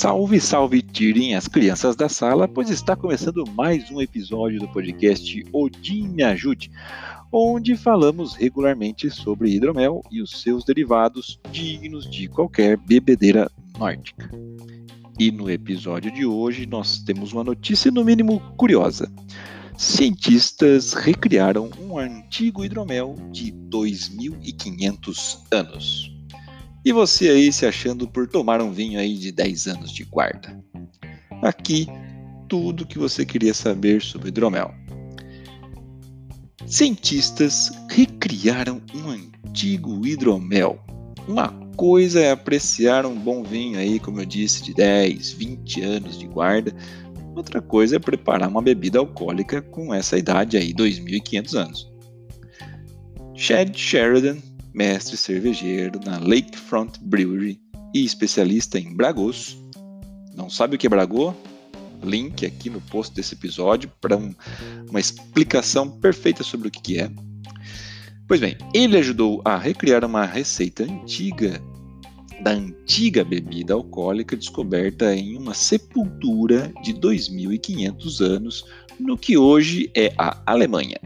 Salve, salve, tirem as crianças da sala, pois está começando mais um episódio do podcast Odin Me Ajude, onde falamos regularmente sobre hidromel e os seus derivados dignos de qualquer bebedeira nórdica. E no episódio de hoje nós temos uma notícia no mínimo curiosa. Cientistas recriaram um antigo hidromel de 2500 anos. E você aí se achando por tomar um vinho aí de 10 anos de guarda. Aqui, tudo que você queria saber sobre hidromel. Cientistas recriaram um antigo hidromel. Uma coisa é apreciar um bom vinho aí, como eu disse, de 10, 20 anos de guarda. Outra coisa é preparar uma bebida alcoólica com essa idade aí, 2500 anos. Chad Sheridan mestre cervejeiro na Lakefront Brewery e especialista em Bragos. Não sabe o que é Bragô? Link aqui no post desse episódio para um, uma explicação perfeita sobre o que, que é. Pois bem, ele ajudou a recriar uma receita antiga da antiga bebida alcoólica descoberta em uma sepultura de 2500 anos no que hoje é a Alemanha.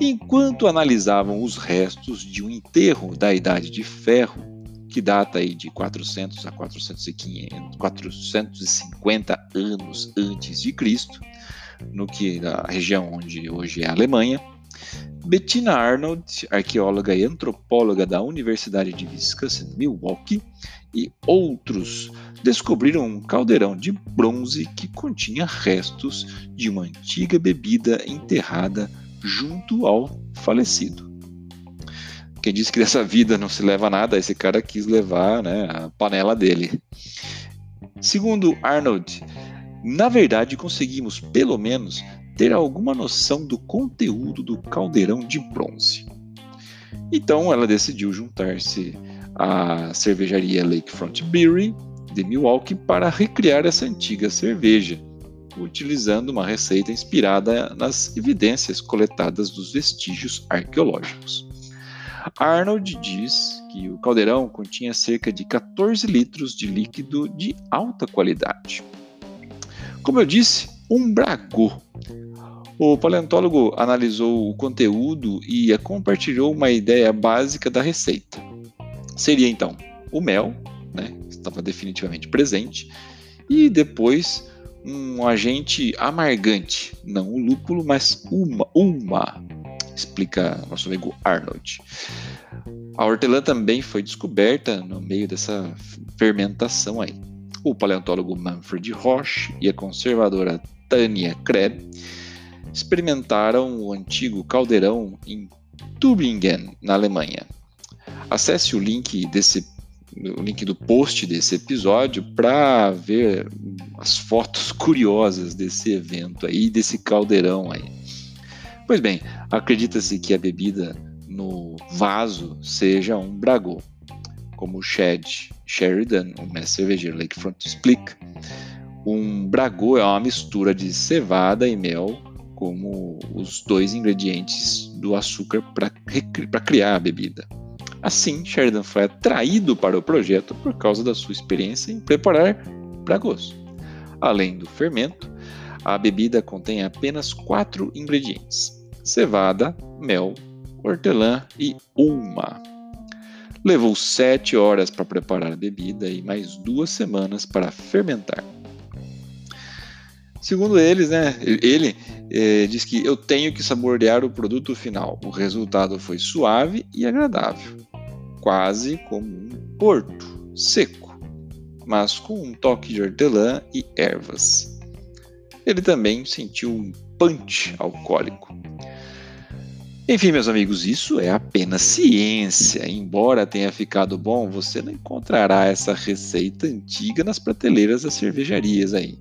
Enquanto analisavam os restos de um enterro da Idade de Ferro, que data aí de 400 a 450 anos antes de Cristo, no que na região onde hoje é a Alemanha, Bettina Arnold, arqueóloga e antropóloga da Universidade de Wisconsin, Milwaukee, e outros descobriram um caldeirão de bronze que continha restos de uma antiga bebida enterrada junto ao falecido. Quem disse que dessa vida não se leva nada, esse cara quis levar né, a panela dele. Segundo Arnold, na verdade conseguimos pelo menos ter alguma noção do conteúdo do caldeirão de bronze. Então ela decidiu juntar-se à cervejaria Lakefront Brewery de Milwaukee para recriar essa antiga cerveja, utilizando uma receita inspirada nas evidências coletadas dos vestígios arqueológicos. Arnold diz que o caldeirão continha cerca de 14 litros de líquido de alta qualidade. Como eu disse, um bragô. O paleontólogo analisou o conteúdo e compartilhou uma ideia básica da receita. Seria então o mel, né, estava definitivamente presente, e depois um agente amargante, não o lúpulo, mas uma, uma, explica nosso amigo Arnold. A hortelã também foi descoberta no meio dessa fermentação aí. O paleontólogo Manfred Roche e a conservadora Tânia Kreb experimentaram o antigo caldeirão em Tübingen, na Alemanha. Acesse o link desse o link do post desse episódio para ver as fotos curiosas desse evento aí, desse caldeirão aí. Pois bem, acredita-se que a bebida no vaso seja um bragô, como o Chad Sheridan, o mestre cervejeiro Lakefront explica. Um bragô é uma mistura de cevada e mel como os dois ingredientes do açúcar para criar a bebida. Assim, Sheridan foi atraído para o projeto por causa da sua experiência em preparar bragôs. Além do fermento, a bebida contém apenas quatro ingredientes: cevada, mel, hortelã e uma. Levou sete horas para preparar a bebida e mais duas semanas para fermentar. Segundo eles, né, ele é, diz que eu tenho que saborear o produto final. O resultado foi suave e agradável quase como um porto seco, mas com um toque de hortelã e ervas. Ele também sentiu um punch alcoólico. Enfim, meus amigos, isso é apenas ciência. Embora tenha ficado bom, você não encontrará essa receita antiga nas prateleiras das cervejarias aí.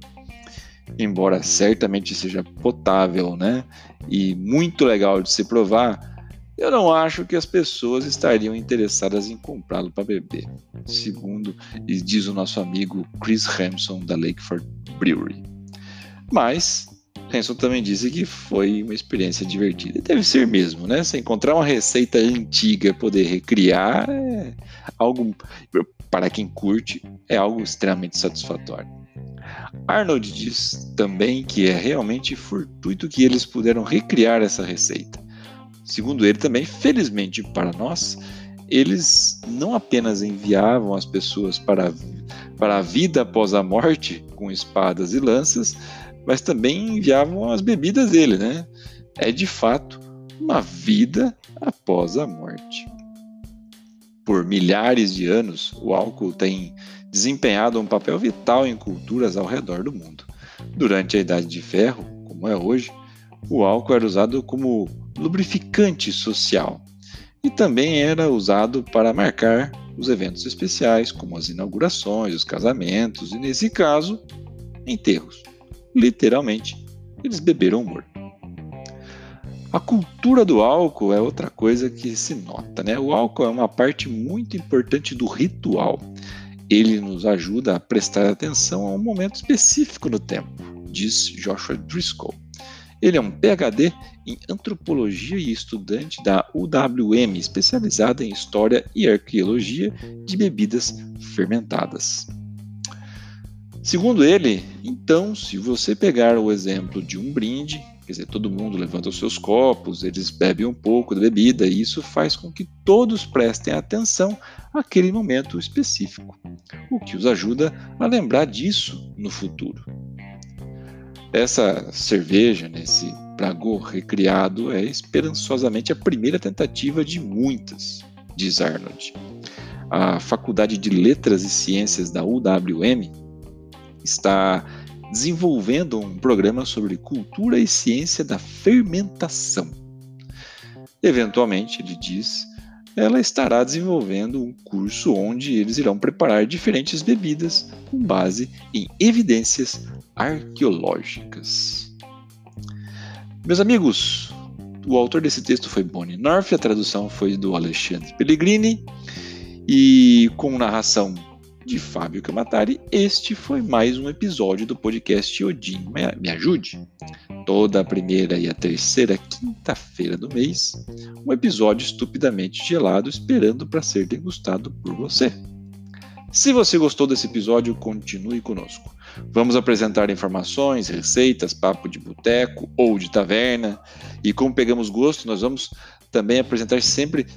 Embora certamente seja potável, né? E muito legal de se provar, eu não acho que as pessoas estariam interessadas em comprá-lo para beber, segundo diz o nosso amigo Chris Ramson da Lakeford Brewery. Mas Hanson também disse que foi uma experiência divertida. Deve ser mesmo, né? Se encontrar uma receita antiga poder recriar é algo, para quem curte, é algo extremamente satisfatório. Arnold diz também que é realmente fortuito que eles puderam recriar essa receita. Segundo ele também, felizmente para nós, eles não apenas enviavam as pessoas para, para a vida após a morte com espadas e lanças, mas também enviavam as bebidas dele, né? É de fato uma vida após a morte. Por milhares de anos, o álcool tem desempenhado um papel vital em culturas ao redor do mundo. Durante a Idade de Ferro, como é hoje, o álcool era usado como lubrificante social e também era usado para marcar os eventos especiais, como as inaugurações, os casamentos e, nesse caso, enterros. Literalmente, eles beberam morto. A cultura do álcool é outra coisa que se nota, né? O álcool é uma parte muito importante do ritual. Ele nos ajuda a prestar atenção a um momento específico no tempo, diz Joshua Driscoll. Ele é um PhD em antropologia e estudante da UWM, especializada em história e arqueologia de bebidas fermentadas. Segundo ele, então, se você pegar o exemplo de um brinde, quer dizer, todo mundo levanta os seus copos, eles bebem um pouco da bebida, e isso faz com que todos prestem atenção àquele momento específico, o que os ajuda a lembrar disso no futuro. Essa cerveja, nesse Bragô recriado, é esperançosamente a primeira tentativa de muitas, diz Arnold. A Faculdade de Letras e Ciências da UWM está desenvolvendo um programa sobre cultura e ciência da fermentação. Eventualmente, ele diz, ela estará desenvolvendo um curso onde eles irão preparar diferentes bebidas com base em evidências arqueológicas. Meus amigos, o autor desse texto foi Bonnie North, a tradução foi do Alexandre Pellegrini e com narração de Fábio Camatari, este foi mais um episódio do podcast Odin Me Ajude. Toda a primeira e a terceira quinta-feira do mês, um episódio estupidamente gelado esperando para ser degustado por você. Se você gostou desse episódio, continue conosco. Vamos apresentar informações, receitas, papo de boteco ou de taverna. E como pegamos gosto, nós vamos também apresentar sempre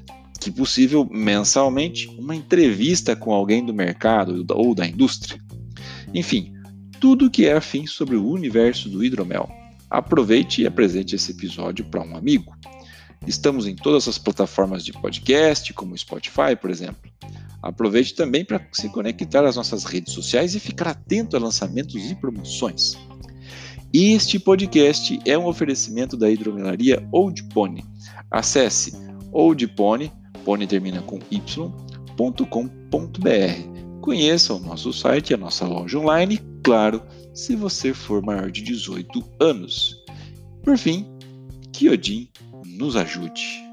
que possível mensalmente, uma entrevista com alguém do mercado ou da indústria. Enfim, tudo que é afim sobre o universo do hidromel. Aproveite e apresente esse episódio para um amigo. Estamos em todas as plataformas de podcast, como Spotify, por exemplo. Aproveite também para se conectar às nossas redes sociais e ficar atento a lançamentos e promoções. Este podcast é um oferecimento da hidromelaria Old Pony. Acesse oldpony.com Pony termina com y.com.br. Conheça o nosso site e a nossa loja online, claro, se você for maior de 18 anos. Por fim, que Odin nos ajude.